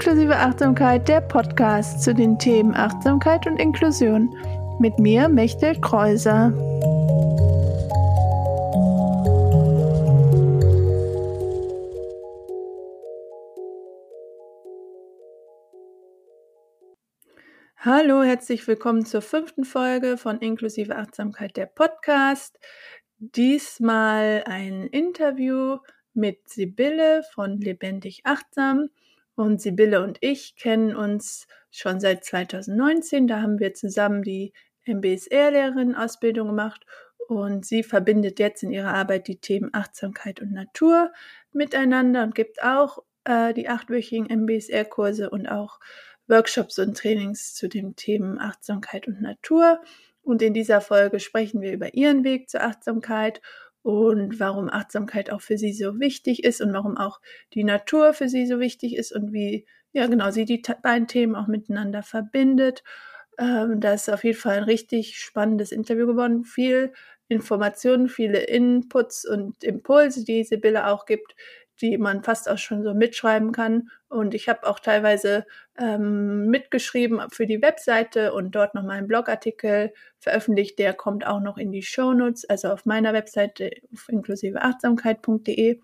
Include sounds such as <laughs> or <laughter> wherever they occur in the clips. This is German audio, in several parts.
Inklusive Achtsamkeit, der Podcast zu den Themen Achtsamkeit und Inklusion. Mit mir, Mechtel Kreuser. Hallo, herzlich willkommen zur fünften Folge von Inklusive Achtsamkeit, der Podcast. Diesmal ein Interview mit Sibylle von Lebendig Achtsam. Und Sibylle und ich kennen uns schon seit 2019. Da haben wir zusammen die MBSR-Lehrerin-Ausbildung gemacht und sie verbindet jetzt in ihrer Arbeit die Themen Achtsamkeit und Natur miteinander und gibt auch äh, die achtwöchigen MBSR-Kurse und auch Workshops und Trainings zu den Themen Achtsamkeit und Natur. Und in dieser Folge sprechen wir über ihren Weg zur Achtsamkeit und warum Achtsamkeit auch für sie so wichtig ist und warum auch die Natur für sie so wichtig ist und wie, ja genau, sie die beiden Themen auch miteinander verbindet. Ähm, da ist auf jeden Fall ein richtig spannendes Interview geworden. Viel Informationen, viele Inputs und Impulse, die Sibylle auch gibt, die man fast auch schon so mitschreiben kann. Und ich habe auch teilweise ähm, mitgeschrieben für die Webseite und dort noch mal einen Blogartikel veröffentlicht. Der kommt auch noch in die Show Notes, also auf meiner Webseite inklusive achtsamkeit.de.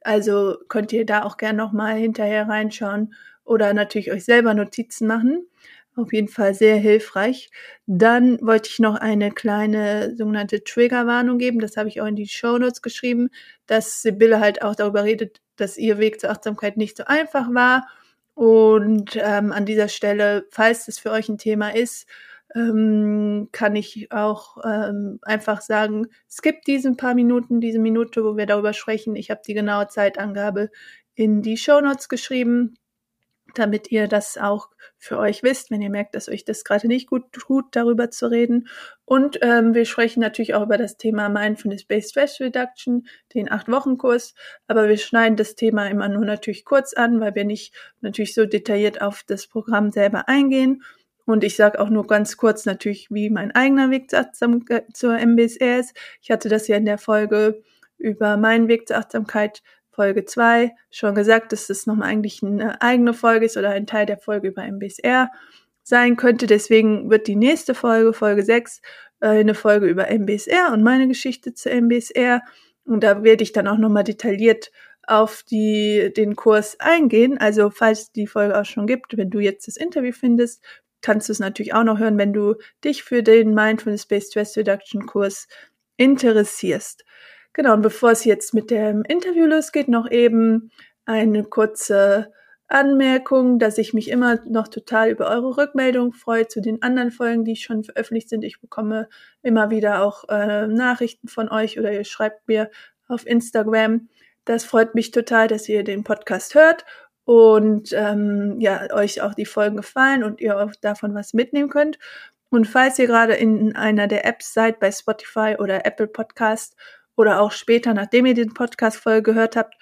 Also könnt ihr da auch gerne noch mal hinterher reinschauen oder natürlich euch selber Notizen machen. Auf jeden Fall sehr hilfreich. Dann wollte ich noch eine kleine sogenannte Triggerwarnung geben. Das habe ich auch in die Show Notes geschrieben, dass Sibylle halt auch darüber redet, dass ihr Weg zur Achtsamkeit nicht so einfach war. Und ähm, an dieser Stelle, falls das für euch ein Thema ist, ähm, kann ich auch ähm, einfach sagen, gibt diesen paar Minuten, diese Minute, wo wir darüber sprechen. Ich habe die genaue Zeitangabe in die Show Notes geschrieben damit ihr das auch für euch wisst, wenn ihr merkt, dass euch das gerade nicht gut tut, darüber zu reden. Und ähm, wir sprechen natürlich auch über das Thema Mindfulness-Based Stress Reduction, den acht-Wochen-Kurs. Aber wir schneiden das Thema immer nur natürlich kurz an, weil wir nicht natürlich so detailliert auf das Programm selber eingehen. Und ich sage auch nur ganz kurz natürlich, wie mein eigener Weg zur MBSR ist. Ich hatte das ja in der Folge über meinen Weg zur Achtsamkeit Folge 2 schon gesagt, dass das nochmal eigentlich eine eigene Folge ist oder ein Teil der Folge über MBSR sein könnte. Deswegen wird die nächste Folge, Folge 6, äh, eine Folge über MBSR und meine Geschichte zu MBSR. Und da werde ich dann auch nochmal detailliert auf die, den Kurs eingehen. Also falls die Folge auch schon gibt, wenn du jetzt das Interview findest, kannst du es natürlich auch noch hören, wenn du dich für den Mindfulness-Based Stress Reduction Kurs interessierst. Genau, und bevor es jetzt mit dem Interview losgeht, noch eben eine kurze Anmerkung, dass ich mich immer noch total über eure Rückmeldung freue zu den anderen Folgen, die schon veröffentlicht sind. Ich bekomme immer wieder auch äh, Nachrichten von euch oder ihr schreibt mir auf Instagram. Das freut mich total, dass ihr den Podcast hört und ähm, ja, euch auch die Folgen gefallen und ihr auch davon was mitnehmen könnt. Und falls ihr gerade in einer der Apps seid, bei Spotify oder Apple Podcast oder auch später, nachdem ihr den Podcast-Folge gehört habt,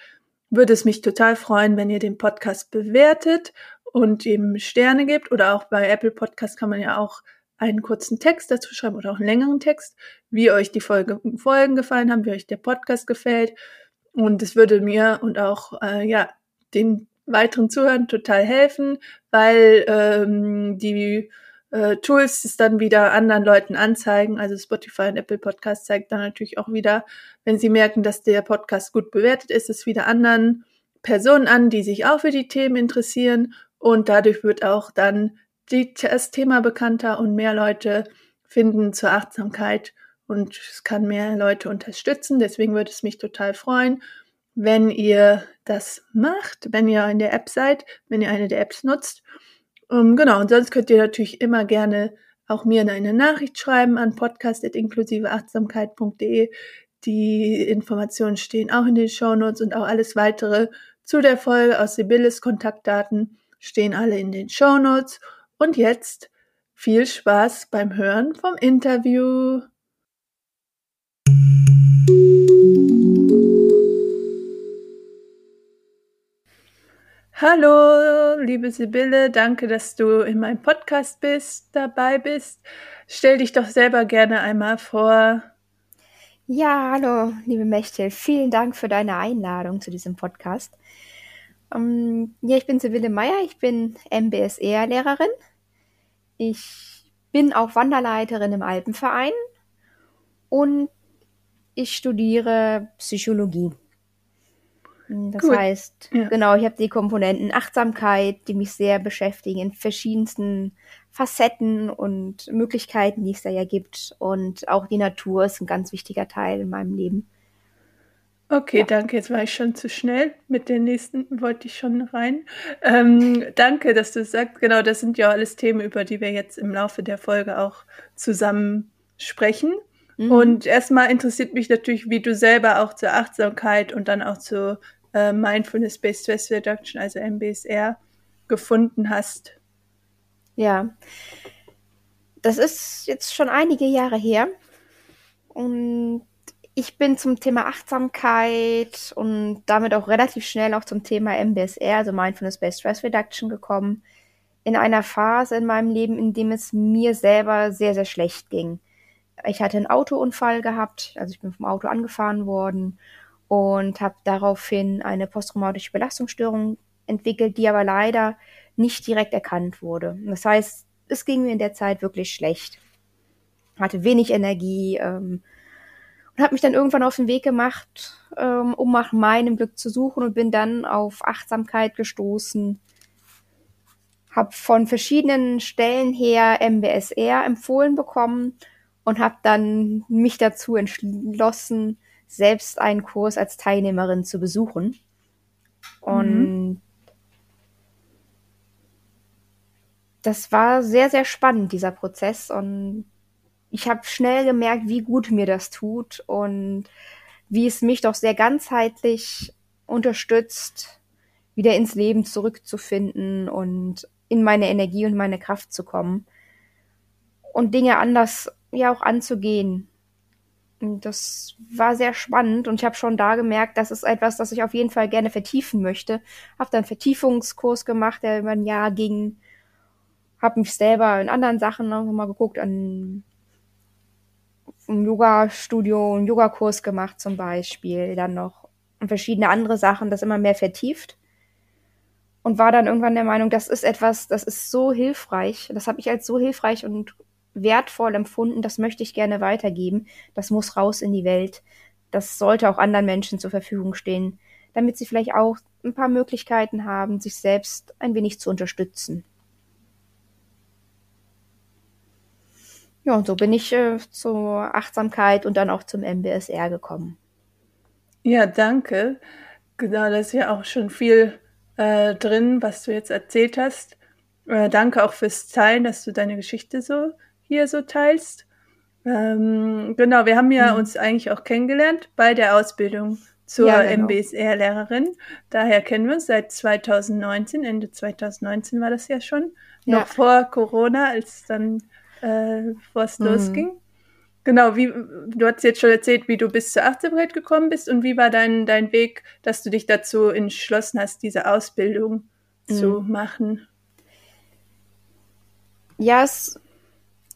würde es mich total freuen, wenn ihr den Podcast bewertet und ihm Sterne gibt. Oder auch bei Apple Podcast kann man ja auch einen kurzen Text dazu schreiben oder auch einen längeren Text, wie euch die Folge, Folgen gefallen haben, wie euch der Podcast gefällt. Und es würde mir und auch äh, ja den weiteren Zuhören total helfen, weil ähm, die äh, Tools es dann wieder anderen Leuten anzeigen. Also Spotify und Apple Podcast zeigt dann natürlich auch wieder, wenn sie merken, dass der Podcast gut bewertet ist, es wieder anderen Personen an, die sich auch für die Themen interessieren. Und dadurch wird auch dann die, das Thema bekannter und mehr Leute finden zur Achtsamkeit und es kann mehr Leute unterstützen. Deswegen würde es mich total freuen, wenn ihr das macht, wenn ihr in der App seid, wenn ihr eine der Apps nutzt ähm, genau, und sonst könnt ihr natürlich immer gerne auch mir eine Nachricht schreiben an podcast.inklusiveachtsamkeit.de. Die Informationen stehen auch in den Shownotes und auch alles weitere zu der Folge aus Sibylles Kontaktdaten stehen alle in den Shownotes. Und jetzt viel Spaß beim Hören vom Interview. Hallo, liebe Sibylle, danke, dass du in meinem Podcast bist, dabei bist. Stell dich doch selber gerne einmal vor. Ja, hallo, liebe Mechtel, vielen Dank für deine Einladung zu diesem Podcast. Ähm, ja, ich bin Sibylle Meyer, ich bin MBSR-Lehrerin. Ich bin auch Wanderleiterin im Alpenverein und ich studiere Psychologie. Das Gut. heißt, ja. genau, ich habe die Komponenten Achtsamkeit, die mich sehr beschäftigen in verschiedensten Facetten und Möglichkeiten, die es da ja gibt. Und auch die Natur ist ein ganz wichtiger Teil in meinem Leben. Okay, ja. danke. Jetzt war ich schon zu schnell. Mit den nächsten wollte ich schon rein. Ähm, danke, dass du sagst. Genau, das sind ja alles Themen, über die wir jetzt im Laufe der Folge auch zusammen sprechen. Mhm. Und erstmal interessiert mich natürlich, wie du selber auch zur Achtsamkeit und dann auch zur äh, Mindfulness-Based Stress Reduction, also MBSR, gefunden hast. Ja, das ist jetzt schon einige Jahre her. Und ich bin zum Thema Achtsamkeit und damit auch relativ schnell auch zum Thema MBSR, also Mindfulness-Based Stress Reduction gekommen, in einer Phase in meinem Leben, in dem es mir selber sehr, sehr schlecht ging. Ich hatte einen Autounfall gehabt, also ich bin vom Auto angefahren worden und habe daraufhin eine posttraumatische Belastungsstörung entwickelt, die aber leider nicht direkt erkannt wurde. Das heißt, es ging mir in der Zeit wirklich schlecht. Hatte wenig Energie ähm, und habe mich dann irgendwann auf den Weg gemacht, ähm, um nach meinem Glück zu suchen und bin dann auf Achtsamkeit gestoßen. Habe von verschiedenen Stellen her MBSR empfohlen bekommen und habe dann mich dazu entschlossen, selbst einen Kurs als Teilnehmerin zu besuchen. Und mhm. das war sehr, sehr spannend, dieser Prozess. Und ich habe schnell gemerkt, wie gut mir das tut und wie es mich doch sehr ganzheitlich unterstützt, wieder ins Leben zurückzufinden und in meine Energie und meine Kraft zu kommen und Dinge anders ja auch anzugehen das war sehr spannend und ich habe schon da gemerkt, das ist etwas, das ich auf jeden Fall gerne vertiefen möchte. Habe dann Vertiefungskurs gemacht, der über ein Jahr ging. Habe mich selber in anderen Sachen noch mal geguckt, an einem Yoga-Studio, einen Yogakurs gemacht zum Beispiel, dann noch und verschiedene andere Sachen, das immer mehr vertieft. Und war dann irgendwann der Meinung, das ist etwas, das ist so hilfreich. Das habe ich als so hilfreich und wertvoll empfunden, das möchte ich gerne weitergeben, das muss raus in die Welt, das sollte auch anderen Menschen zur Verfügung stehen, damit sie vielleicht auch ein paar Möglichkeiten haben, sich selbst ein wenig zu unterstützen. Ja, und so bin ich äh, zur Achtsamkeit und dann auch zum MBSR gekommen. Ja, danke. Genau, da ist ja auch schon viel äh, drin, was du jetzt erzählt hast. Äh, danke auch fürs Teilen, dass du deine Geschichte so hier so teilst. Ähm, genau, wir haben ja mhm. uns eigentlich auch kennengelernt bei der Ausbildung zur ja, genau. MBSR-Lehrerin. Daher kennen wir uns seit 2019, Ende 2019 war das ja schon, ja. noch vor Corona, als dann äh, bevor es mhm. losging. Genau, wie du hast jetzt schon erzählt, wie du bis zur Achtsamkeit gekommen bist und wie war dein, dein Weg, dass du dich dazu entschlossen hast, diese Ausbildung mhm. zu machen? Ja, es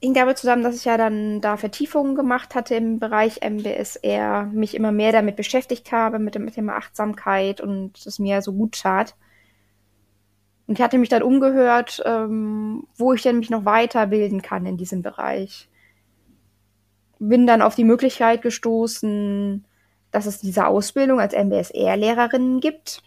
hing damit zusammen, dass ich ja dann da Vertiefungen gemacht hatte im Bereich MBSR, mich immer mehr damit beschäftigt habe, mit dem Thema Achtsamkeit und es mir so gut tat. Und ich hatte mich dann umgehört, ähm, wo ich denn mich noch weiterbilden kann in diesem Bereich. Bin dann auf die Möglichkeit gestoßen, dass es diese Ausbildung als MBSR-Lehrerin gibt.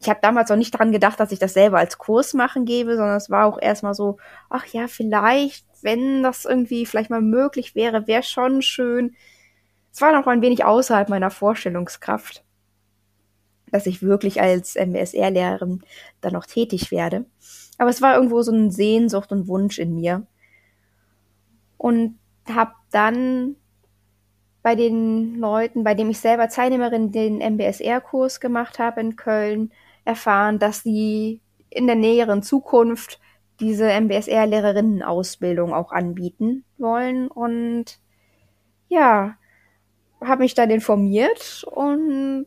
Ich habe damals auch nicht daran gedacht, dass ich das selber als Kurs machen gebe, sondern es war auch erstmal so, ach ja, vielleicht wenn das irgendwie vielleicht mal möglich wäre, wäre schon schön. Es war noch ein wenig außerhalb meiner Vorstellungskraft, dass ich wirklich als MSR-Lehrerin dann noch tätig werde. Aber es war irgendwo so eine Sehnsucht und Wunsch in mir. Und habe dann bei den Leuten, bei denen ich selber Teilnehmerin den MBSR-Kurs gemacht habe in Köln, erfahren, dass sie in der näheren Zukunft diese MBSR-Lehrerinnenausbildung auch anbieten wollen. Und ja, habe mich dann informiert und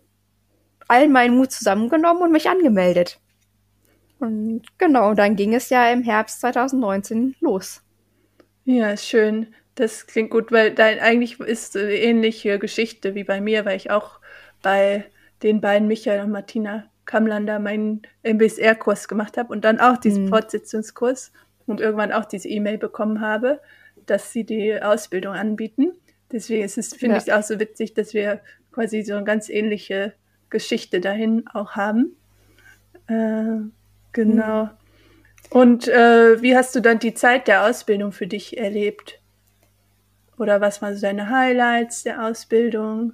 allen meinen Mut zusammengenommen und mich angemeldet. Und genau, dann ging es ja im Herbst 2019 los. Ja, schön. Das klingt gut, weil dein eigentlich ist eine ähnliche Geschichte wie bei mir, weil ich auch bei den beiden Michael und Martina Kamlander meinen MBSR-Kurs gemacht habe und dann auch diesen Mhm. Fortsetzungskurs und irgendwann auch diese E-Mail bekommen habe, dass sie die Ausbildung anbieten. Deswegen ist es, finde Ja. ich es auch so witzig, dass wir quasi so eine ganz ähnliche Geschichte dahin auch haben. Äh, genau. Und äh, wie hast du dann die Zeit der Ausbildung für dich erlebt? Oder was waren so deine Highlights der Ausbildung?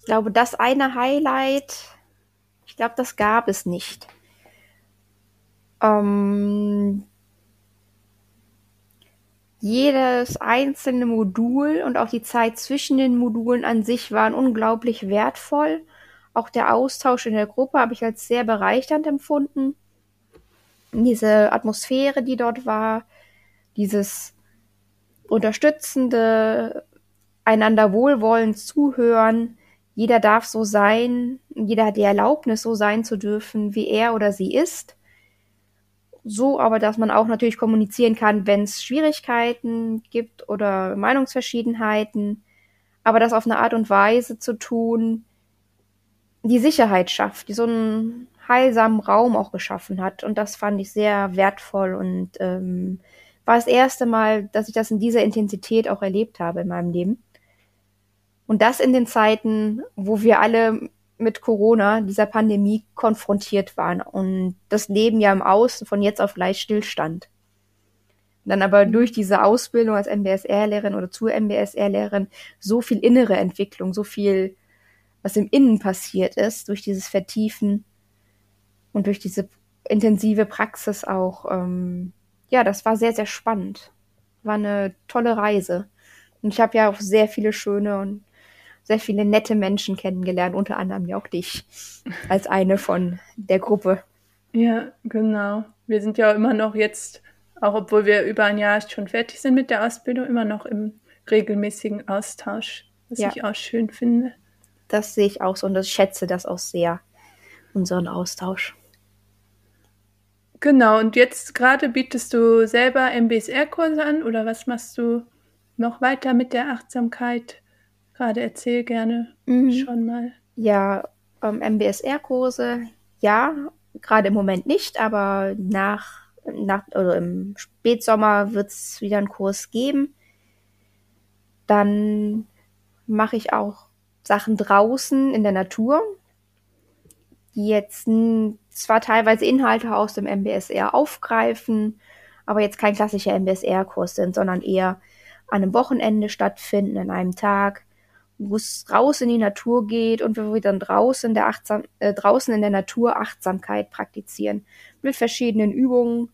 Ich glaube, das eine Highlight, glaube, das gab es nicht. Ähm, jedes einzelne Modul und auch die Zeit zwischen den Modulen an sich waren unglaublich wertvoll. Auch der Austausch in der Gruppe habe ich als sehr bereichernd empfunden. Diese Atmosphäre, die dort war, dieses unterstützende, einander wohlwollend zuhören. Jeder darf so sein, jeder hat die Erlaubnis, so sein zu dürfen, wie er oder sie ist. So aber, dass man auch natürlich kommunizieren kann, wenn es Schwierigkeiten gibt oder Meinungsverschiedenheiten, aber das auf eine Art und Weise zu tun, die Sicherheit schafft, die so einen heilsamen Raum auch geschaffen hat. Und das fand ich sehr wertvoll und ähm, war das erste Mal, dass ich das in dieser Intensität auch erlebt habe in meinem Leben. Und das in den Zeiten, wo wir alle mit Corona, dieser Pandemie, konfrontiert waren und das Leben ja im Außen von jetzt auf gleich stillstand. Dann aber durch diese Ausbildung als MBSR-Lehrerin oder zur MBSR-Lehrerin so viel innere Entwicklung, so viel, was im Innen passiert ist, durch dieses Vertiefen und durch diese intensive Praxis auch, ähm, ja, das war sehr, sehr spannend. War eine tolle Reise. Und ich habe ja auch sehr viele schöne und sehr viele nette Menschen kennengelernt, unter anderem ja auch dich als eine von der Gruppe. Ja, genau. Wir sind ja immer noch jetzt, auch obwohl wir über ein Jahr schon fertig sind mit der Ausbildung, immer noch im regelmäßigen Austausch, was Ja. ich auch schön finde. Das sehe ich auch so und ich schätze das auch sehr, unseren Austausch. Genau, und jetzt gerade bietest du selber MBSR-Kurse an oder was machst du noch weiter mit der Achtsamkeit? Gerade erzähl gerne Mhm. schon mal. Ja, ähm, MBSR-Kurse, ja, gerade im Moment nicht, aber nach, nach oder im Spätsommer wird es wieder einen Kurs geben. Dann mache ich auch Sachen draußen in der Natur, die jetzt zwar teilweise Inhalte aus dem MBSR aufgreifen, aber jetzt kein klassischer MBSR-Kurs sind, sondern eher an einem Wochenende stattfinden, an einem Tag, wo es raus in die Natur geht und wo wir dann draußen, der Achtsam äh, draußen in der Natur Achtsamkeit praktizieren. Mit verschiedenen Übungen,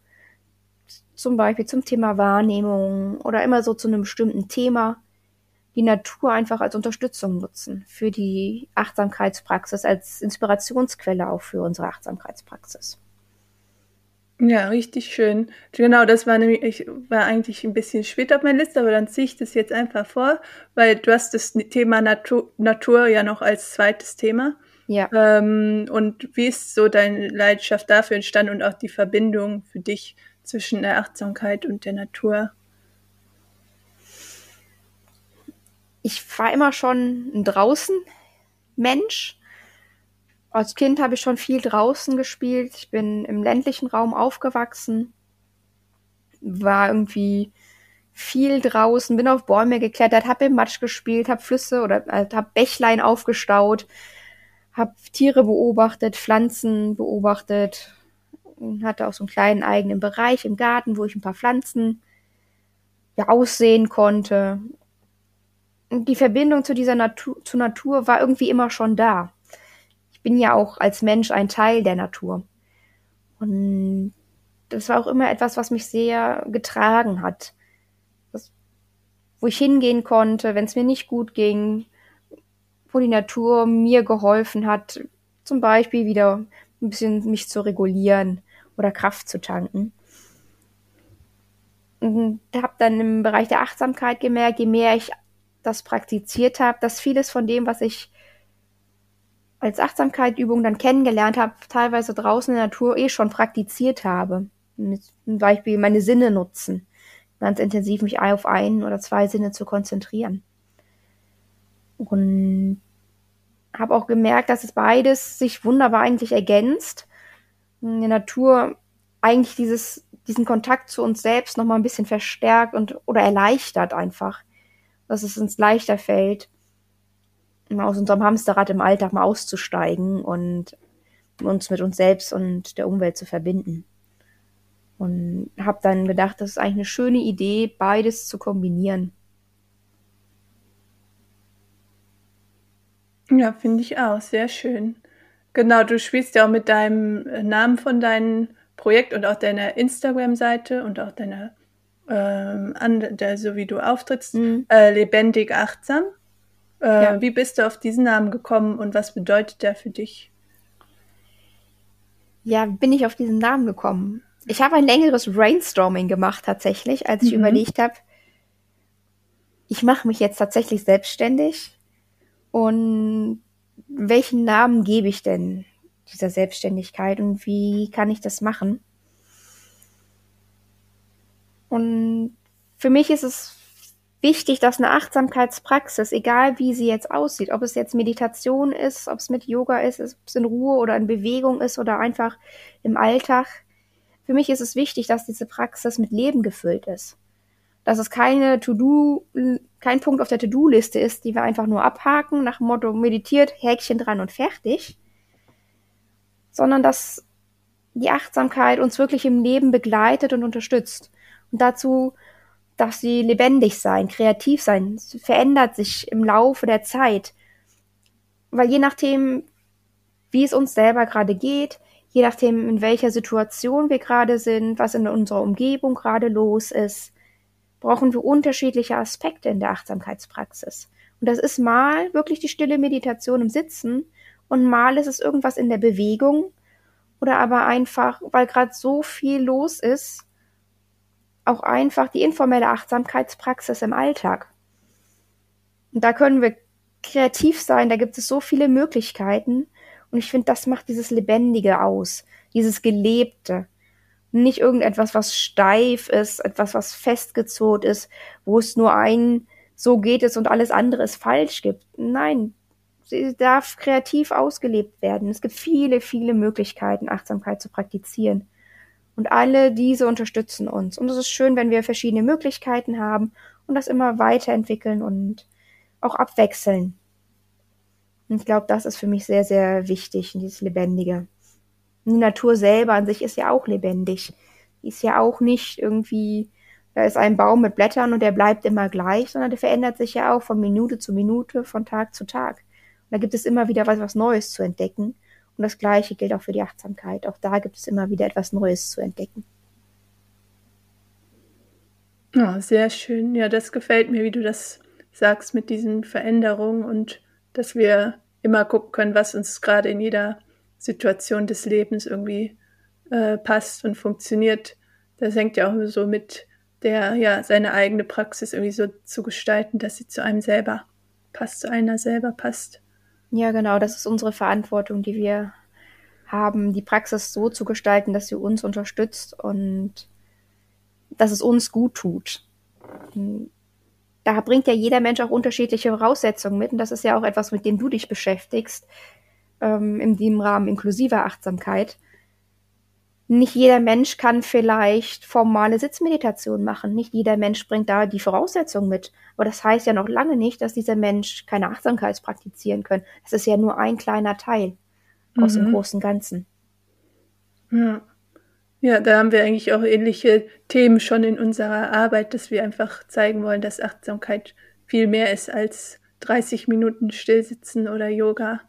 zum Beispiel zum Thema Wahrnehmung oder immer so zu einem bestimmten Thema. Die Natur einfach als Unterstützung nutzen für die Achtsamkeitspraxis, als Inspirationsquelle auch für unsere Achtsamkeitspraxis. Ja, richtig schön. Genau, das war nämlich, ich war eigentlich ein bisschen spät auf meiner Liste, aber dann ziehe ich das jetzt einfach vor, weil du hast das Thema Natur, Natur ja noch als zweites Thema. Ja. Ähm, und wie ist so deine Leidenschaft dafür entstanden und auch die Verbindung für dich zwischen der Achtsamkeit und der Natur? Ich war immer schon ein Draußen-Mensch. Als Kind habe ich schon viel draußen gespielt. Ich bin im ländlichen Raum aufgewachsen. War irgendwie viel draußen, bin auf Bäume geklettert, habe im Matsch gespielt, habe Flüsse oder äh, habe Bächlein aufgestaut, habe Tiere beobachtet, Pflanzen beobachtet hatte auch so einen kleinen eigenen Bereich im Garten, wo ich ein paar Pflanzen ja, aussehen konnte. Und die Verbindung zu dieser Natur, zur Natur war irgendwie immer schon da. Ich bin ja auch als Mensch ein Teil der Natur. Und das war auch immer etwas, was mich sehr getragen hat. Das, wo ich hingehen konnte, wenn es mir nicht gut ging, wo die Natur mir geholfen hat, zum Beispiel wieder ein bisschen mich zu regulieren oder Kraft zu tanken. Und habe dann im Bereich der Achtsamkeit gemerkt, je mehr ich das praktiziert habe, dass vieles von dem, was ich als Achtsamkeitsübung dann kennengelernt habe, teilweise draußen in der Natur eh schon praktiziert habe. Mit zum Beispiel meine Sinne nutzen, ganz intensiv mich auf ein oder zwei Sinne zu konzentrieren. Und habe auch gemerkt, dass es beides sich wunderbar eigentlich ergänzt. In der Natur eigentlich dieses, diesen Kontakt zu uns selbst noch mal ein bisschen verstärkt und oder erleichtert einfach, dass es uns leichter fällt, aus unserem Hamsterrad im Alltag mal auszusteigen und uns mit uns selbst und der Umwelt zu verbinden. Und habe dann gedacht, das ist eigentlich eine schöne Idee, beides zu kombinieren. Ja, finde ich auch. Sehr schön. Genau, du spielst ja auch mit deinem äh, Namen von deinem Projekt und auch deiner Instagram-Seite und auch deiner, ähm, an, der, so wie du auftrittst, mhm. äh, lebendig achtsam. Äh, ja. Wie bist du auf diesen Namen gekommen und was bedeutet der für dich? Ja, bin ich auf diesen Namen gekommen? Ich habe ein längeres Brainstorming gemacht tatsächlich, als ich mhm. überlegt habe, ich mache mich jetzt tatsächlich selbstständig und welchen Namen gebe ich denn dieser Selbstständigkeit und wie kann ich das machen? Und für mich ist es wichtig, dass eine Achtsamkeitspraxis, egal wie sie jetzt aussieht, ob es jetzt Meditation ist, ob es mit Yoga ist, ob es in Ruhe oder in Bewegung ist oder einfach im Alltag, für mich ist es wichtig, dass diese Praxis mit Leben gefüllt ist dass es keine To-Do, kein Punkt auf der To-Do-Liste ist, die wir einfach nur abhaken, nach dem Motto meditiert, Häkchen dran und fertig, sondern dass die Achtsamkeit uns wirklich im Leben begleitet und unterstützt. Und dazu darf sie lebendig sein, kreativ sein, es verändert sich im Laufe der Zeit. Weil je nachdem, wie es uns selber gerade geht, je nachdem, in welcher Situation wir gerade sind, was in unserer Umgebung gerade los ist, brauchen wir unterschiedliche Aspekte in der Achtsamkeitspraxis. Und das ist mal wirklich die stille Meditation im Sitzen und mal ist es irgendwas in der Bewegung oder aber einfach, weil gerade so viel los ist, auch einfach die informelle Achtsamkeitspraxis im Alltag. Und da können wir kreativ sein, da gibt es so viele Möglichkeiten und ich finde, das macht dieses Lebendige aus, dieses Gelebte nicht irgendetwas, was steif ist, etwas, was festgezurrt ist, wo es nur ein so geht es und alles andere ist falsch gibt. Nein, sie darf kreativ ausgelebt werden. Es gibt viele, viele Möglichkeiten, Achtsamkeit zu praktizieren. Und alle diese unterstützen uns. Und es ist schön, wenn wir verschiedene Möglichkeiten haben und das immer weiterentwickeln und auch abwechseln. Und ich glaube, das ist für mich sehr, sehr wichtig, dieses Lebendige. Die Natur selber an sich ist ja auch lebendig. Die ist ja auch nicht irgendwie, da ist ein Baum mit Blättern und der bleibt immer gleich, sondern der verändert sich ja auch von Minute zu Minute, von Tag zu Tag. Und da gibt es immer wieder was, was Neues zu entdecken. Und das Gleiche gilt auch für die Achtsamkeit. Auch da gibt es immer wieder etwas Neues zu entdecken. Oh, sehr schön. Ja, das gefällt mir, wie du das sagst mit diesen Veränderungen und dass wir immer gucken können, was uns gerade in jeder Situation des Lebens irgendwie äh, passt und funktioniert. Das hängt ja auch so mit der, ja, seine eigene Praxis irgendwie so zu gestalten, dass sie zu einem selber passt, zu einer selber passt. Ja, genau, das ist unsere Verantwortung, die wir haben, die Praxis so zu gestalten, dass sie uns unterstützt und dass es uns gut tut. Da bringt ja jeder Mensch auch unterschiedliche Voraussetzungen mit und das ist ja auch etwas, mit dem du dich beschäftigst ähm, in dem Rahmen inklusiver Achtsamkeit. Nicht jeder Mensch kann vielleicht formale Sitzmeditation machen. Nicht jeder Mensch bringt da die Voraussetzungen mit. Aber das heißt ja noch lange nicht, dass dieser Mensch keine Achtsamkeit praktizieren kann. Das ist ja nur ein kleiner Teil aus mhm. dem großen Ganzen. Ja. Ja, da haben wir eigentlich auch ähnliche Themen schon in unserer Arbeit, dass wir einfach zeigen wollen, dass Achtsamkeit viel mehr ist als 30 Minuten Stillsitzen oder Yoga.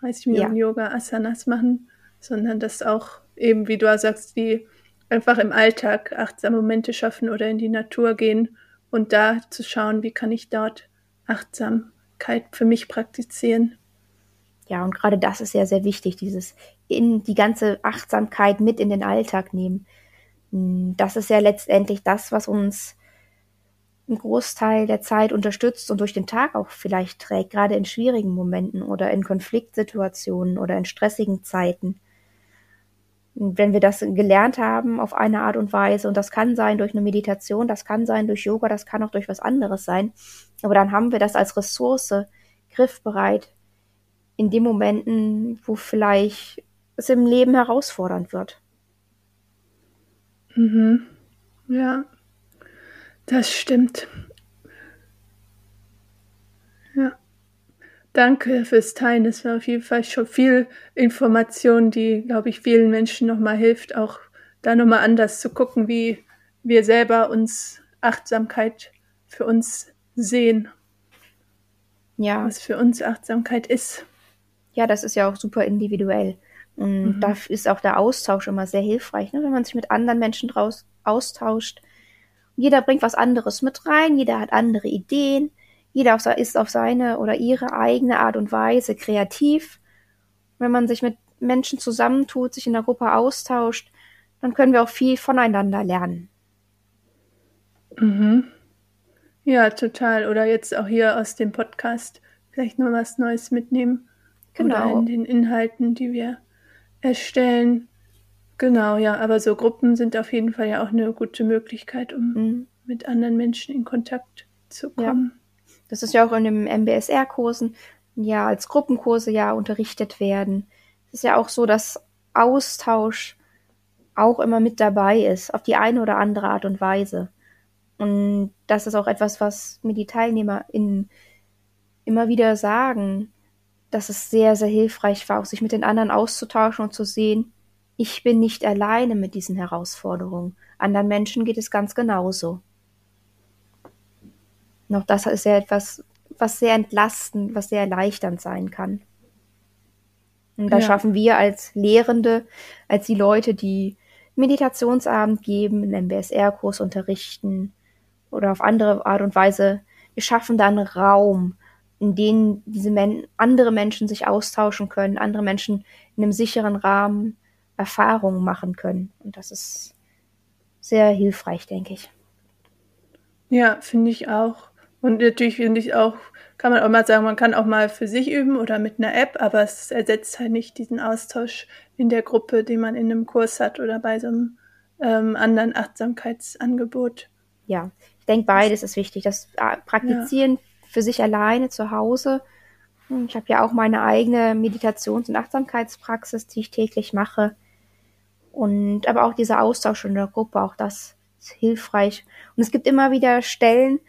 30 Minuten ja. Yoga, Asanas machen, sondern dass auch eben, wie du sagst, die einfach im Alltag achtsame Momente schaffen oder in die Natur gehen und da zu schauen, wie kann ich dort Achtsamkeit für mich praktizieren. Ja, und gerade das ist ja sehr wichtig, dieses in die ganze Achtsamkeit mit in den Alltag nehmen. Hm, das ist ja letztendlich das, was uns einen Großteil der Zeit unterstützt und durch den Tag auch vielleicht trägt, gerade in schwierigen Momenten oder in Konfliktsituationen oder in stressigen Zeiten. Wenn wir das gelernt haben auf eine Art und Weise, und das kann sein durch eine Meditation, das kann sein durch Yoga, das kann auch durch was anderes sein, aber dann haben wir das als Ressource griffbereit in den Momenten, wo vielleicht es im Leben herausfordernd wird. Mhm. Ja, das stimmt. Ja. Danke fürs Teilen. Das war auf jeden Fall schon viel Information, die, glaube ich, vielen Menschen nochmal hilft, auch da nochmal anders zu gucken, wie wir selber uns Achtsamkeit für uns sehen. Ja. Was für uns Achtsamkeit ist. Ja, das ist ja auch super individuell. Und mhm. da ist auch der Austausch immer sehr hilfreich, ne? wenn man sich mit anderen Menschen draus austauscht. Jeder bringt was anderes mit rein, jeder hat andere Ideen, jeder ist auf seine oder ihre eigene Art und Weise kreativ. Wenn man sich mit Menschen zusammentut, sich in der Gruppe austauscht, dann können wir auch viel voneinander lernen. Mhm. Ja, total. Oder jetzt auch hier aus dem Podcast vielleicht noch was Neues mitnehmen. Genau. Oder in den Inhalten, die wir erstellen. Genau, ja, aber so Gruppen sind auf jeden Fall ja auch eine gute Möglichkeit, um mhm. mit anderen Menschen in Kontakt zu kommen. Ja. Das ist ja auch in den MBSR-Kursen ja als Gruppenkurse ja unterrichtet werden. Es ist ja auch so, dass Austausch auch immer mit dabei ist, auf die eine oder andere Art und Weise. Und das ist auch etwas, was mir die TeilnehmerInnen immer wieder sagen, dass es sehr, sehr hilfreich war, auch sich mit den anderen auszutauschen und zu sehen, ich bin nicht alleine mit diesen Herausforderungen. Anderen Menschen geht es ganz genauso. Noch das ist ja etwas, was sehr entlastend, was sehr erleichternd sein kann. Und da ja. schaffen wir als Lehrende, als die Leute, die Meditationsabend geben, einen MBSR-Kurs unterrichten oder auf andere Art und Weise, wir schaffen da einen Raum, in denen diese Men andere Menschen sich austauschen können, andere Menschen in einem sicheren Rahmen Erfahrungen machen können. Und das ist sehr hilfreich, denke ich. Ja, finde ich auch. Und natürlich finde ich auch, kann man auch mal sagen, man kann auch mal für sich üben oder mit einer App, aber es ersetzt halt nicht diesen Austausch in der Gruppe, den man in einem Kurs hat oder bei so einem ähm, anderen Achtsamkeitsangebot. Ja, ich denke, beides ist wichtig. Das äh, Praktizieren ja für sich alleine zu Hause. Hm, ich habe ja auch meine eigene Meditations- und Achtsamkeitspraxis, die ich täglich mache. Und aber auch dieser Austausch in der Gruppe, auch das ist hilfreich. Und es gibt immer wieder Stellen,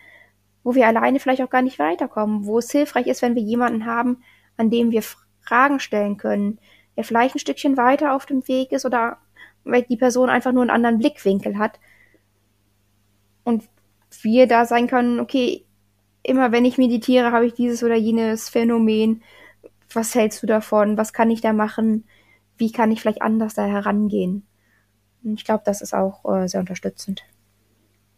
wo wir alleine vielleicht auch gar nicht weiterkommen, wo es hilfreich ist, wenn wir jemanden haben, an dem wir Fragen stellen können, der vielleicht ein Stückchen weiter auf dem Weg ist oder weil die Person einfach nur einen anderen Blickwinkel hat. Und wir da sein können, okay, immer wenn ich meditiere, habe ich dieses oder jenes Phänomen. Was hältst du davon? Was kann ich da machen? Wie kann ich vielleicht anders da herangehen? Und ich glaube, das ist auch äh, sehr unterstützend.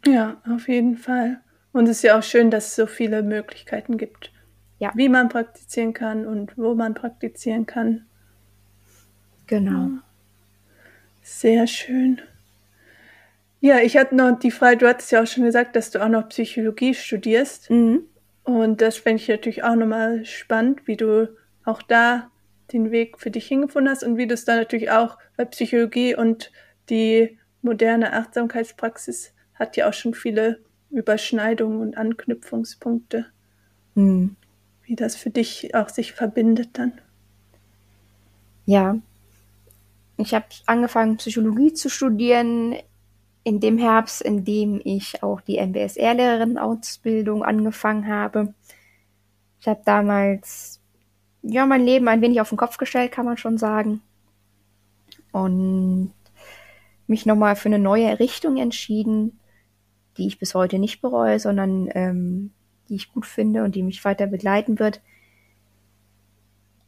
Ja, auf jeden Fall. Und es ist ja auch schön, dass es so viele Möglichkeiten gibt, ja. wie man praktizieren kann und wo man praktizieren kann. Genau. Sehr schön. Ja, ich hatte noch die Frage, du hattest ja auch schon gesagt, dass du auch noch Psychologie studierst. Mhm. Und das fände ich natürlich auch nochmal spannend, wie du auch da den Weg für dich hingefunden hast und wie du es dann natürlich auch bei Psychologie und die moderne Achtsamkeitspraxis hat ja auch schon viele Überschneidungen und Anknüpfungspunkte. Mhm. Wie das für dich auch sich verbindet dann. Ja. Ich habe angefangen, Psychologie zu studieren in dem Herbst, in dem ich auch die MBSR-Lehrerin-Ausbildung angefangen habe. Ich habe damals ja mein Leben ein wenig auf den Kopf gestellt, kann man schon sagen. Und mich nochmal für eine neue Richtung entschieden, die ich bis heute nicht bereue, sondern ähm, die ich gut finde und die mich weiter begleiten wird.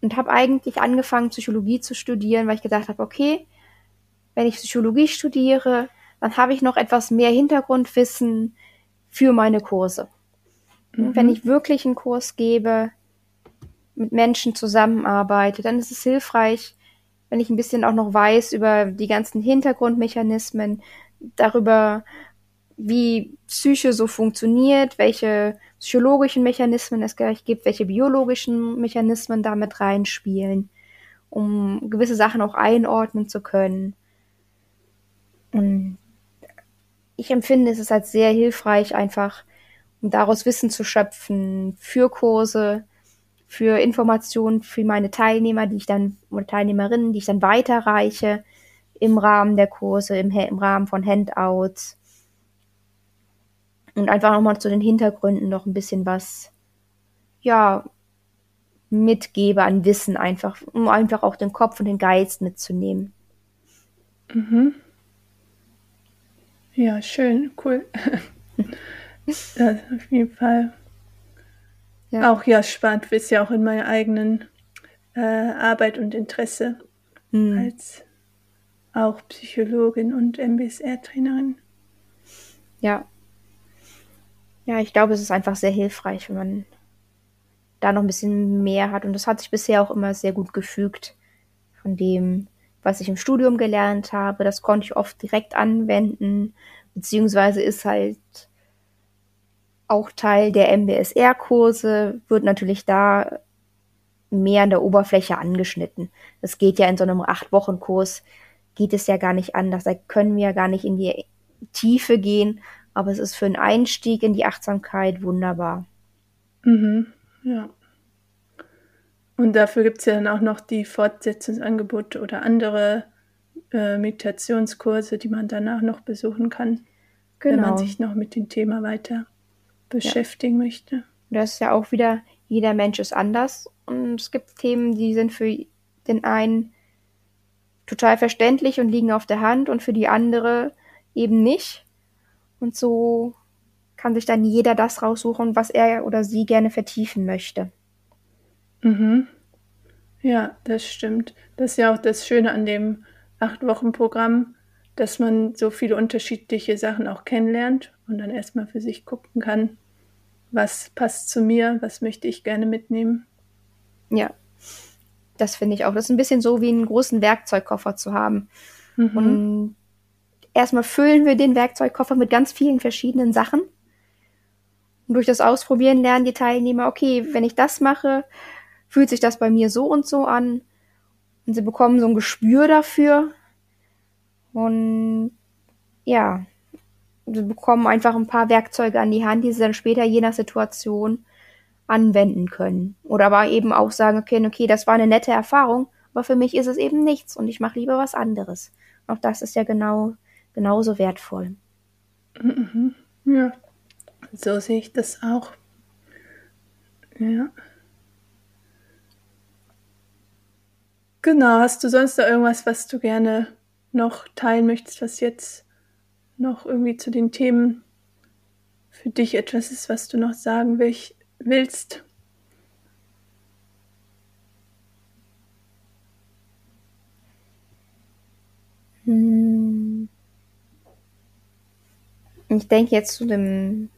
Und habe eigentlich angefangen, Psychologie zu studieren, weil ich gedacht habe, okay, wenn ich Psychologie studiere, dann habe ich noch etwas mehr Hintergrundwissen für meine Kurse. Mhm. Wenn ich wirklich einen Kurs gebe, mit Menschen zusammenarbeite, dann ist es hilfreich, wenn ich ein bisschen auch noch weiß über die ganzen Hintergrundmechanismen, darüber, wie Psyche so funktioniert, welche psychologischen Mechanismen es gleich gibt, welche biologischen Mechanismen damit reinspielen, um gewisse Sachen auch einordnen zu können. Und ich empfinde es als sehr hilfreich, einfach um daraus Wissen zu schöpfen für Kurse, für Informationen für meine Teilnehmer, die ich dann, oder Teilnehmerinnen, die ich dann weiterreiche im Rahmen der Kurse, im, im Rahmen von Handouts. Und einfach nochmal zu den Hintergründen noch ein bisschen was, ja, mitgebe an Wissen einfach, um einfach auch den Kopf und den Geist mitzunehmen. Mhm. Ja, schön, cool. <laughs> ja, auf jeden Fall. Ja. Auch ja, spannend, ist ja auch in meiner eigenen äh, Arbeit und Interesse mhm. als auch Psychologin und MBSR-Trainerin. Ja. Ja, ich glaube, es ist einfach sehr hilfreich, wenn man da noch ein bisschen mehr hat. Und das hat sich bisher auch immer sehr gut gefügt von dem, was ich im Studium gelernt habe. Das konnte ich oft direkt anwenden, beziehungsweise ist halt auch Teil der MBSR-Kurse, wird natürlich da mehr an der Oberfläche angeschnitten. Das geht ja in so einem Acht-Wochen-Kurs, geht es ja gar nicht anders. Da können wir ja gar nicht in die Tiefe gehen, aber es ist für einen Einstieg in die Achtsamkeit wunderbar. Mhm, ja. Und dafür gibt es ja dann auch noch die Fortsetzungsangebote oder andere äh, Meditationskurse, die man danach noch besuchen kann, genau. wenn man genau. sich noch mit dem Thema weiter beschäftigen ja. möchte. Das ist ja auch wieder, jeder Mensch ist anders und es gibt Themen, die sind für den einen total verständlich und liegen auf der Hand und für die andere eben nicht. Und so kann sich dann jeder das raussuchen, was er oder sie gerne vertiefen möchte. Mhm. Ja, das stimmt. Das ist ja auch das Schöne an dem Acht-Wochen-Programm, dass man so viele unterschiedliche Sachen auch kennenlernt und dann erstmal für sich gucken kann, was passt zu mir, was möchte ich gerne mitnehmen. Ja, das finde ich auch. Das ist ein bisschen so wie einen großen Werkzeugkoffer zu haben. Mhm. Und erstmal füllen wir den Werkzeugkoffer mit ganz vielen verschiedenen Sachen. Und durch das Ausprobieren lernen die Teilnehmer, okay, wenn ich das mache, fühlt sich das bei mir so und so an. Und sie bekommen so ein Gespür dafür. Und ja, sie bekommen einfach ein paar Werkzeuge an die Hand, die sie dann später je nach Situation anwenden können. Oder aber eben auch sagen können, okay, das war eine nette Erfahrung, aber für mich ist es eben nichts und ich mache lieber was anderes. Auch das ist ja genau genauso wertvoll. Mhm. Ja, so sehe ich das auch. Ja. Genau, hast du sonst da irgendwas, was du gerne noch teilen möchtest, was jetzt noch irgendwie zu den Themen für dich etwas ist, was du noch sagen willst? Hm. Ich denke jetzt zu dem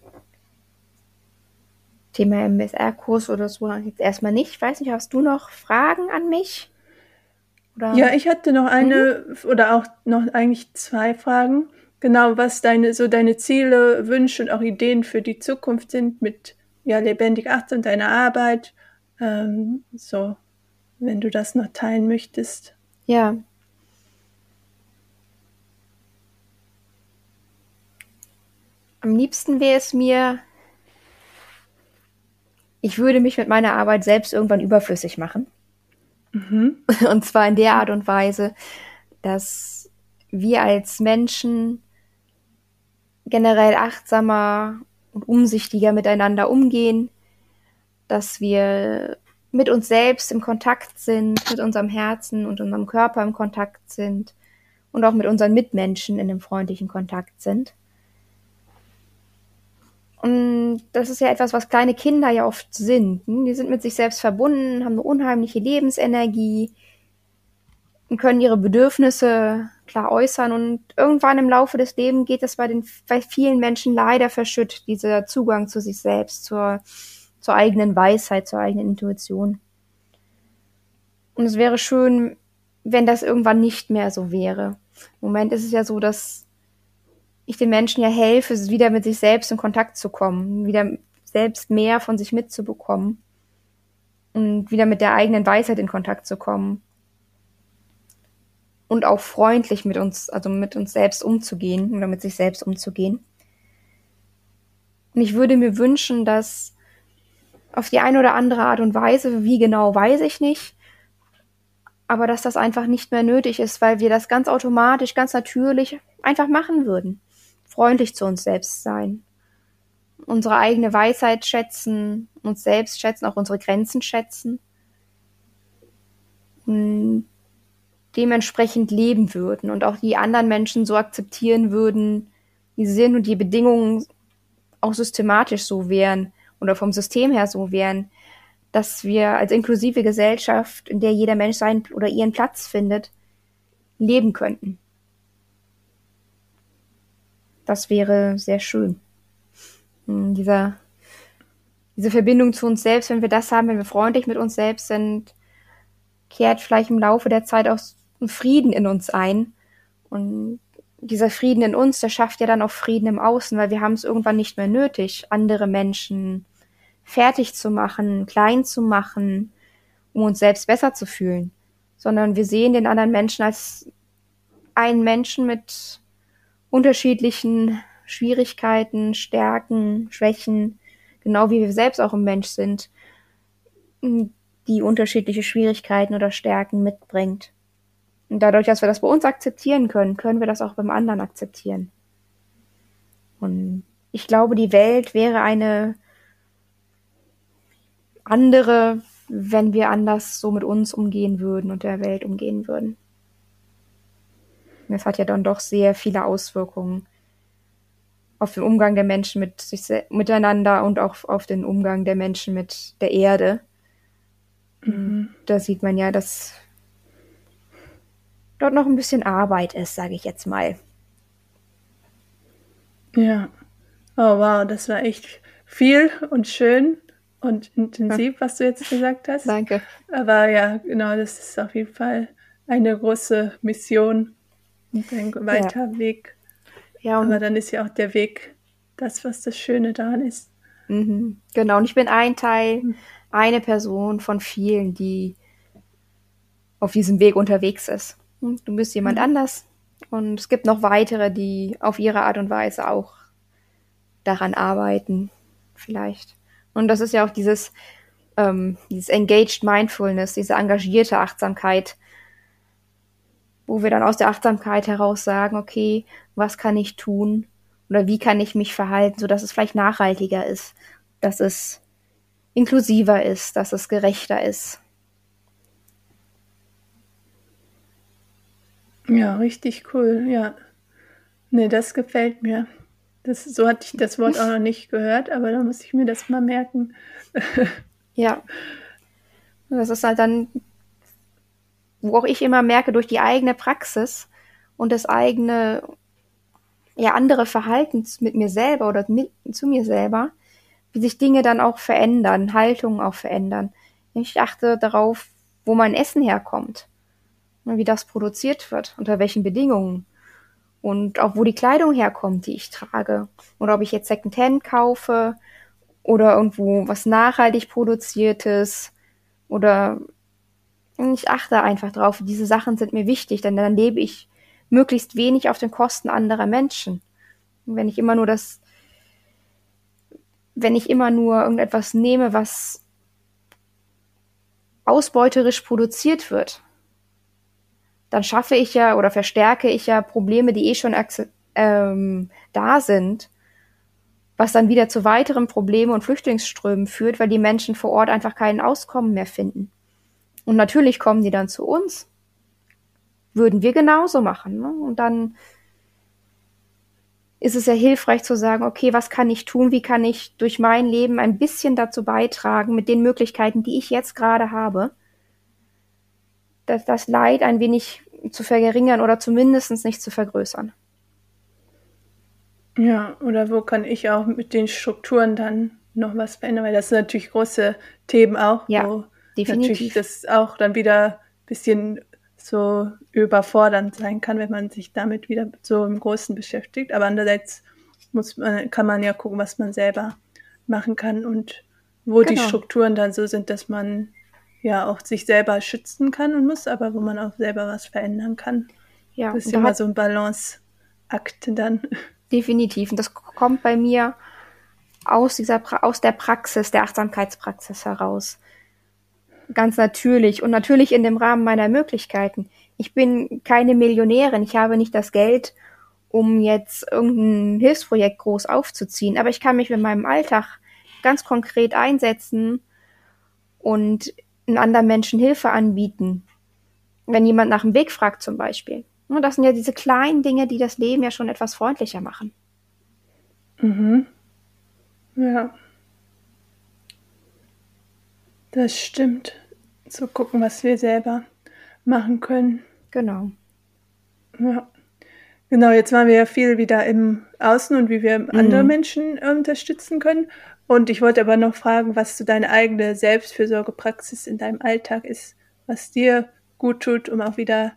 Thema MSR-Kurs oder so jetzt erstmal nicht. Ich weiß nicht, hast du noch Fragen an mich? Oder? Ja, ich hatte noch eine mhm. oder auch noch eigentlich zwei Fragen. Genau, was deine so deine Ziele, Wünsche und auch Ideen für die Zukunft sind mit ja lebendig achtsam deiner Arbeit. Ähm, so, wenn du das noch teilen möchtest. Ja. Am liebsten wäre es mir, ich würde mich mit meiner Arbeit selbst irgendwann überflüssig machen. Mhm. <laughs> Und zwar in der Art und Weise, dass wir als Menschen generell achtsamer und umsichtiger miteinander umgehen, dass wir mit uns selbst im Kontakt sind, mit unserem Herzen und unserem Körper im Kontakt sind und auch mit unseren Mitmenschen in einem freundlichen Kontakt sind. Und das ist ja etwas, was kleine Kinder ja oft sind. Hm? Die sind mit sich selbst verbunden, haben eine unheimliche Lebensenergie und können ihre Bedürfnisse klar äußern. Und irgendwann im Laufe des Lebens geht es bei den bei vielen Menschen leider verschütt, dieser Zugang zu sich selbst, zur, zur eigenen Weisheit, zur eigenen Intuition. Und es wäre schön, wenn das irgendwann nicht mehr so wäre. Im Moment ist es ja so, dass ich den Menschen ja helfe, wieder mit sich selbst in Kontakt zu kommen, wieder selbst mehr von sich mitzubekommen und wieder mit der eigenen Weisheit in Kontakt zu kommen und auch freundlich mit uns, also mit uns selbst umzugehen oder mit sich selbst umzugehen. Und ich würde mir wünschen, dass auf die eine oder andere Art und Weise, wie genau, weiß ich nicht. Aber dass das einfach nicht mehr nötig ist, weil wir das ganz automatisch, ganz natürlich einfach machen würden. Freundlich zu uns selbst sein. Unsere eigene Weisheit schätzen, uns selbst schätzen, auch unsere Grenzen schätzen. Dementsprechend leben würden und auch die anderen Menschen so akzeptieren würden, wie sie sind und die Bedingungen auch systematisch so wären oder vom System her so wären, dass wir als inklusive Gesellschaft, in der jeder Mensch seinen oder ihren Platz findet, leben könnten. Das wäre sehr schön. Hm, dieser, diese Verbindung zu uns selbst, wenn wir das haben, wenn wir freundlich mit uns selbst sind, kehrt vielleicht im Laufe der Zeit auch Frieden in uns ein. Und dieser Frieden in uns, der schafft ja dann auch Frieden im Außen, weil wir haben es irgendwann nicht mehr nötig, andere Menschen fertig zu machen, klein zu machen, um uns selbst besser zu fühlen, sondern wir sehen den anderen Menschen als einen Menschen mit unterschiedlichen Schwierigkeiten, Stärken, Schwächen, genau wie wir selbst auch ein Mensch sind, die unterschiedliche Schwierigkeiten oder Stärken mitbringt. Und dadurch, dass wir das bei uns akzeptieren können, können wir das auch beim anderen akzeptieren. Und ich glaube, die Welt wäre eine andere, wenn wir anders so mit uns umgehen würden und der Welt umgehen würden. Es hat ja dann doch sehr viele Auswirkungen auf den Umgang der Menschen mit sich miteinander und auch auf den Umgang der Menschen mit der Erde. Mhm. Da sieht man ja, dass dort noch ein bisschen Arbeit ist, sage ich jetzt mal. Ja. Oh wow, das war echt viel und schön und intensiv, was du jetzt gesagt hast. Danke. Aber ja, genau, das ist auf jeden Fall eine große Mission und ein weiter ja. Weg. Ja, und Aber dann ist ja auch der Weg das, was das Schöne daran ist. Mhm. Genau, und ich bin ein Teil, mhm. eine Person von vielen, die auf diesem Weg unterwegs ist. Du bist jemand mhm. anders und es gibt noch weitere, die auf ihre Art und Weise auch daran arbeiten, vielleicht. Und das ist ja auch dieses, ähm, dieses Engaged Mindfulness, diese engagierte Achtsamkeit, wo wir dann aus der Achtsamkeit heraus sagen, okay, was kann ich tun oder wie kann ich mich verhalten, so dass es vielleicht nachhaltiger ist, dass es inklusiver ist, dass es gerechter ist. Ja, richtig cool, ja. Nee, das gefällt mir. Das, so hatte ich das Wort auch noch nicht gehört, aber da muss ich mir das mal merken. <laughs> ja. Das ist halt dann, wo auch ich immer merke, durch die eigene Praxis und das eigene, ja, andere Verhalten mit mir selber oder mit, zu mir selber, wie sich Dinge dann auch verändern, Haltungen auch verändern. Ich achte darauf, wo mein Essen herkommt, wie das produziert wird, unter welchen Bedingungen und auch wo die Kleidung herkommt, die ich trage. Oder ob ich jetzt Secondhand kaufe oder irgendwo was nachhaltig produziertes oder ich achte einfach drauf. Diese Sachen sind mir wichtig, denn dann lebe ich möglichst wenig auf den Kosten anderer Menschen. Und wenn ich immer nur das, wenn ich immer nur irgendetwas nehme, was ausbeuterisch produziert wird, dann schaffe ich ja oder verstärke ich ja Probleme, die eh schon ähm, da sind, was dann wieder zu weiteren Problemen und Flüchtlingsströmen führt, weil die Menschen vor Ort einfach keinen Auskommen mehr finden. Und natürlich kommen die dann zu uns. Würden wir genauso machen. Ne? Und dann ist es ja hilfreich zu sagen, okay, was kann ich tun? Wie kann ich durch mein Leben ein bisschen dazu beitragen, mit den Möglichkeiten, die ich jetzt gerade habe, das, das Leid ein wenig zu verringern oder zumindest nicht zu vergrößern. Ja, oder wo kann ich auch mit den Strukturen dann noch was verändern? Weil das sind natürlich große Themen auch, ja, wo definitiv. natürlich das auch dann wieder ein bisschen so überfordernd sein kann, wenn man sich damit wieder so im Großen beschäftigt. Aber andererseits muss man, kann man ja gucken, was man selber machen kann und wo genau. die Strukturen dann so sind, dass man ja auch sich selber schützen kann und muss, aber wo man auch selber was verändern kann. Ja, das ist immer so ein Balanceakt dann. Definitiv. Und das kommt bei mir aus dieser, aus der Praxis, der Achtsamkeitspraxis heraus. Ganz natürlich und natürlich in dem Rahmen meiner Möglichkeiten. Ich bin keine Millionärin, ich habe nicht das Geld, um jetzt irgendein Hilfsprojekt groß aufzuziehen, aber ich kann mich mit meinem Alltag ganz konkret einsetzen und anderen Menschen Hilfe anbieten. Wenn jemand nach dem Weg fragt zum Beispiel. Das sind ja diese kleinen Dinge, die das Leben ja schon etwas freundlicher machen. Mhm. Ja. Das stimmt. Zu gucken, was wir selber machen können. Genau. Ja. Genau, jetzt waren wir ja viel wieder im Außen und wie wir Mhm. andere Menschen äh, unterstützen können. Und ich wollte aber noch fragen, was so deine eigene Selbstfürsorgepraxis in deinem Alltag ist, was dir gut tut, um auch wieder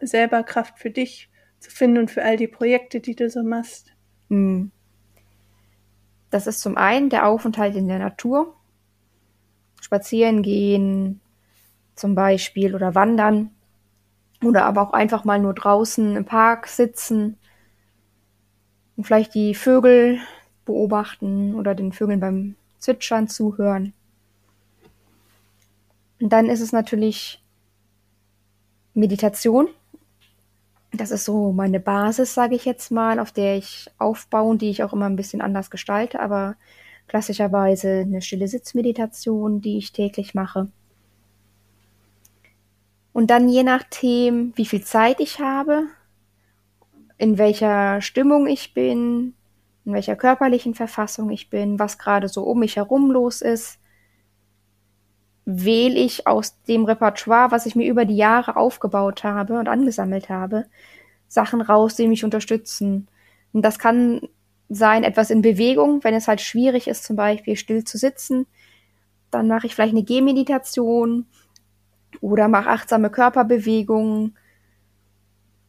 selber Kraft für dich zu finden und für all die Projekte, die du so machst. Hm. Das ist zum einen der Aufenthalt in der Natur. Spazieren gehen zum Beispiel oder wandern. Oder aber auch einfach mal nur draußen im Park sitzen und vielleicht die Vögel beobachten oder den Vögeln beim Zwitschern zuhören. Und dann ist es natürlich Meditation. Das ist so meine Basis, sage ich jetzt mal, auf der ich aufbaue und die ich auch immer ein bisschen anders gestalte, aber klassischerweise eine stille Sitzmeditation, die ich täglich mache. Und dann je nachdem, wie viel Zeit ich habe, in welcher Stimmung ich bin, in welcher körperlichen Verfassung ich bin, was gerade so um mich herum los ist, wähle ich aus dem Repertoire, was ich mir über die Jahre aufgebaut habe und angesammelt habe, Sachen raus, die mich unterstützen. Und das kann sein, etwas in Bewegung, wenn es halt schwierig ist, zum Beispiel still zu sitzen. Dann mache ich vielleicht eine Gehmeditation oder mache achtsame Körperbewegungen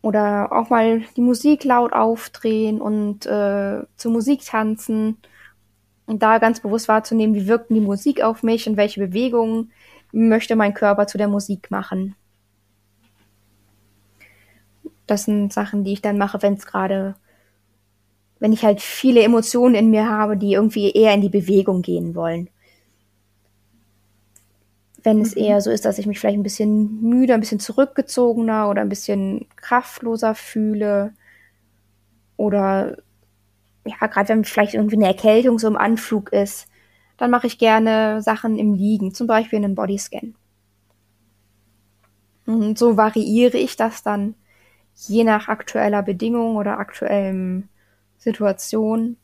oder auch mal die Musik laut aufdrehen und äh, zur Musik tanzen und da ganz bewusst wahrzunehmen, wie wirkt die Musik auf mich und welche Bewegungen möchte mein Körper zu der Musik machen. Das sind Sachen, die ich dann mache, wenn es gerade, wenn ich halt viele Emotionen in mir habe, die irgendwie eher in die Bewegung gehen wollen. Wenn es eher so ist, dass ich mich vielleicht ein bisschen müde, ein bisschen zurückgezogener oder ein bisschen kraftloser fühle oder ja, gerade wenn vielleicht irgendwie eine Erkältung so im Anflug ist, dann mache ich gerne Sachen im Liegen, zum Beispiel einen Bodyscan. Und so variiere ich das dann je nach aktueller Bedingung oder aktuellem Situation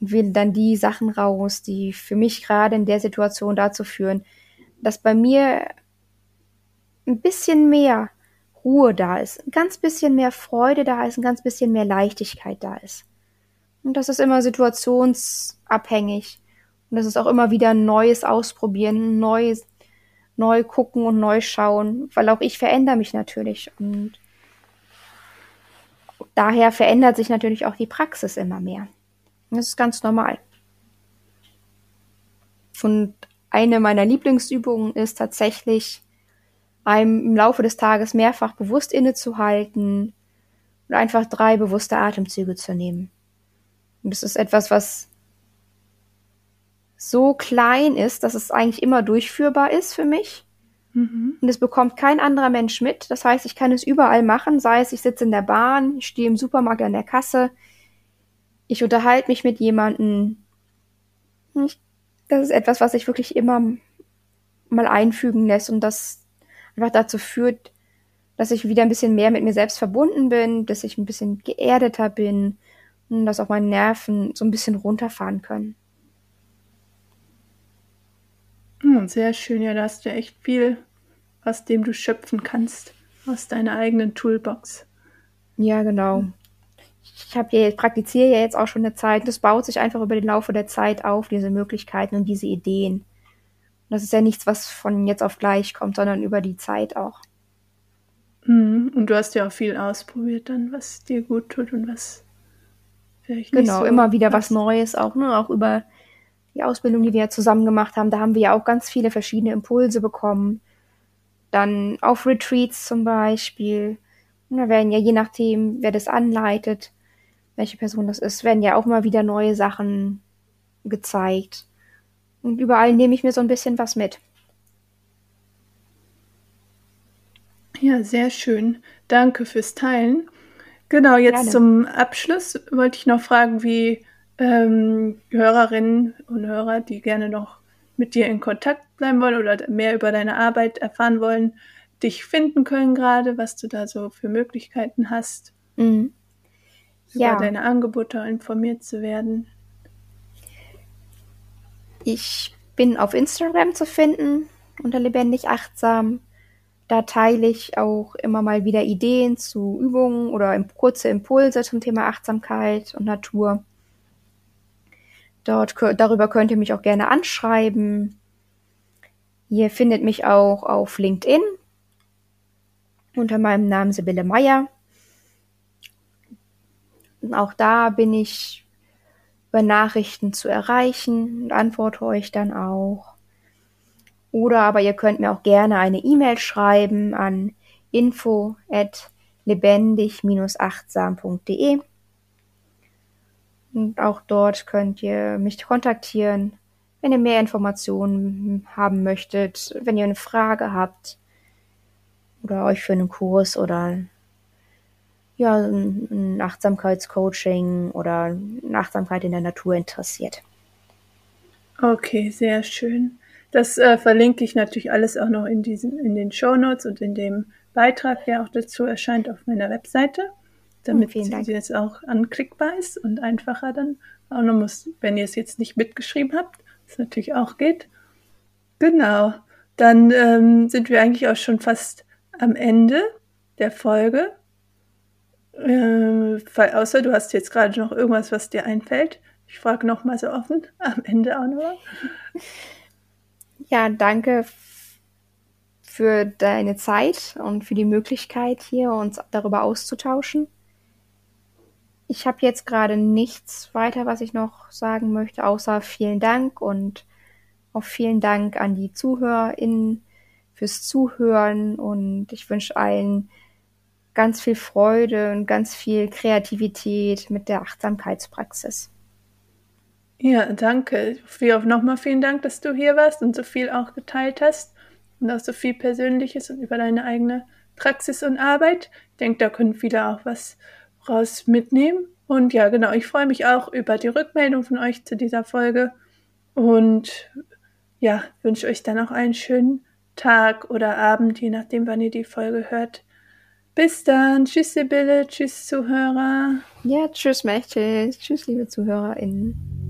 und wähle dann die Sachen raus, die für mich gerade in der Situation dazu führen, dass bei mir ein bisschen mehr Ruhe da ist, ein ganz bisschen mehr Freude da ist, ein ganz bisschen mehr Leichtigkeit da ist. Und das ist immer situationsabhängig. Und das ist auch immer wieder ein neues Ausprobieren, neues, neu gucken und neu schauen, weil auch ich verändere mich natürlich. Und daher verändert sich natürlich auch die Praxis immer mehr. Das ist ganz normal. Und eine meiner Lieblingsübungen ist tatsächlich, einem im Laufe des Tages mehrfach bewusst innezuhalten und einfach drei bewusste Atemzüge zu nehmen. Und das ist etwas, was so klein ist, dass es eigentlich immer durchführbar ist für mich. Mhm. Und es bekommt kein anderer Mensch mit. Das heißt, ich kann es überall machen, sei es, ich sitze in der Bahn, ich stehe im Supermarkt an der Kasse, ich unterhalte mich mit jemandem. Ich, das ist etwas, was sich wirklich immer mal einfügen lässt und das einfach dazu führt, dass ich wieder ein bisschen mehr mit mir selbst verbunden bin, dass ich ein bisschen geerdeter bin und dass auch meine Nerven so ein bisschen runterfahren können. Hm, sehr schön, ja, da hast du echt viel, aus dem du schöpfen kannst, aus deiner eigenen Toolbox. Ja, genau. Ich habe ja, praktiziere ja jetzt auch schon eine Zeit. Das baut sich einfach über den Laufe der Zeit auf, diese Möglichkeiten und diese Ideen. Das ist ja nichts, was von jetzt auf gleich kommt, sondern über die Zeit auch. Mhm. Und du hast ja auch viel ausprobiert dann, was dir gut tut und was vielleicht nicht Genau, so immer wieder was passt. Neues auch, ne? Auch über die Ausbildung, die wir ja zusammen gemacht haben. Da haben wir ja auch ganz viele verschiedene Impulse bekommen. Dann auf Retreats zum Beispiel. Und da werden ja je nachdem, wer das anleitet, welche Person das ist, werden ja auch mal wieder neue Sachen gezeigt. Und überall nehme ich mir so ein bisschen was mit. Ja, sehr schön. Danke fürs Teilen. Genau, jetzt Gerne. zum Abschluss wollte ich noch fragen, wie ähm, Hörerinnen und Hörer, die gerne noch mit dir in Kontakt bleiben wollen oder mehr über deine Arbeit erfahren wollen, dich finden können gerade, was du da so für Möglichkeiten hast, mhm. über deine Angebote informiert zu werden. Ich bin auf Instagram zu finden unter lebendig achtsam. Da teile ich auch immer mal wieder Ideen zu Übungen oder kurze Impulse zum Thema Achtsamkeit und Natur. Dort, darüber könnt ihr mich auch gerne anschreiben. Ihr findet mich auch auf LinkedIn unter meinem Namen Sibylle Meyer. Auch da bin ich über Nachrichten zu erreichen und antworte euch dann auch. Oder aber ihr könnt mir auch gerne eine E-Mail schreiben an info at lebendig-achtsam.de. Und auch dort könnt ihr mich kontaktieren, wenn ihr mehr Informationen haben möchtet, wenn ihr eine Frage habt oder euch für einen Kurs oder ja, ein Achtsamkeitscoaching oder Achtsamkeit in der Natur interessiert. Okay, sehr schön. Das äh, verlinke ich natürlich alles auch noch in diesen, in den Show Notes und in dem Beitrag, der auch dazu erscheint auf meiner Webseite, damit oh, sie jetzt auch anklickbar ist und einfacher dann auch noch muss, wenn ihr es jetzt nicht mitgeschrieben habt, was natürlich auch geht. Genau. Dann ähm, sind wir eigentlich auch schon fast am Ende der Folge. Äh, außer du hast jetzt gerade noch irgendwas, was dir einfällt. Ich frage noch mal so offen, <laughs> am Ende auch noch. Ja, danke für deine Zeit und für die Möglichkeit, hier uns darüber auszutauschen. Ich habe jetzt gerade nichts weiter, was ich noch sagen möchte, außer vielen Dank und auch vielen Dank an die ZuhörerInnen fürs Zuhören und ich wünsche allen ganz viel Freude und ganz viel Kreativität mit der Achtsamkeitspraxis. Ja, danke. Nochmal vielen Dank, dass du hier warst und so viel auch geteilt hast und auch so viel Persönliches und über deine eigene Praxis und Arbeit. Ich denke, da können viele auch was raus mitnehmen. Und ja, genau, ich freue mich auch über die Rückmeldung von euch zu dieser Folge und ja, wünsche euch dann auch einen schönen Tag oder Abend, je nachdem, wann ihr die Folge hört. Bis dann. Tschüss, Sibylle. Tschüss, Zuhörer. Ja, tschüss, Mächte. Tschüss, liebe ZuhörerInnen.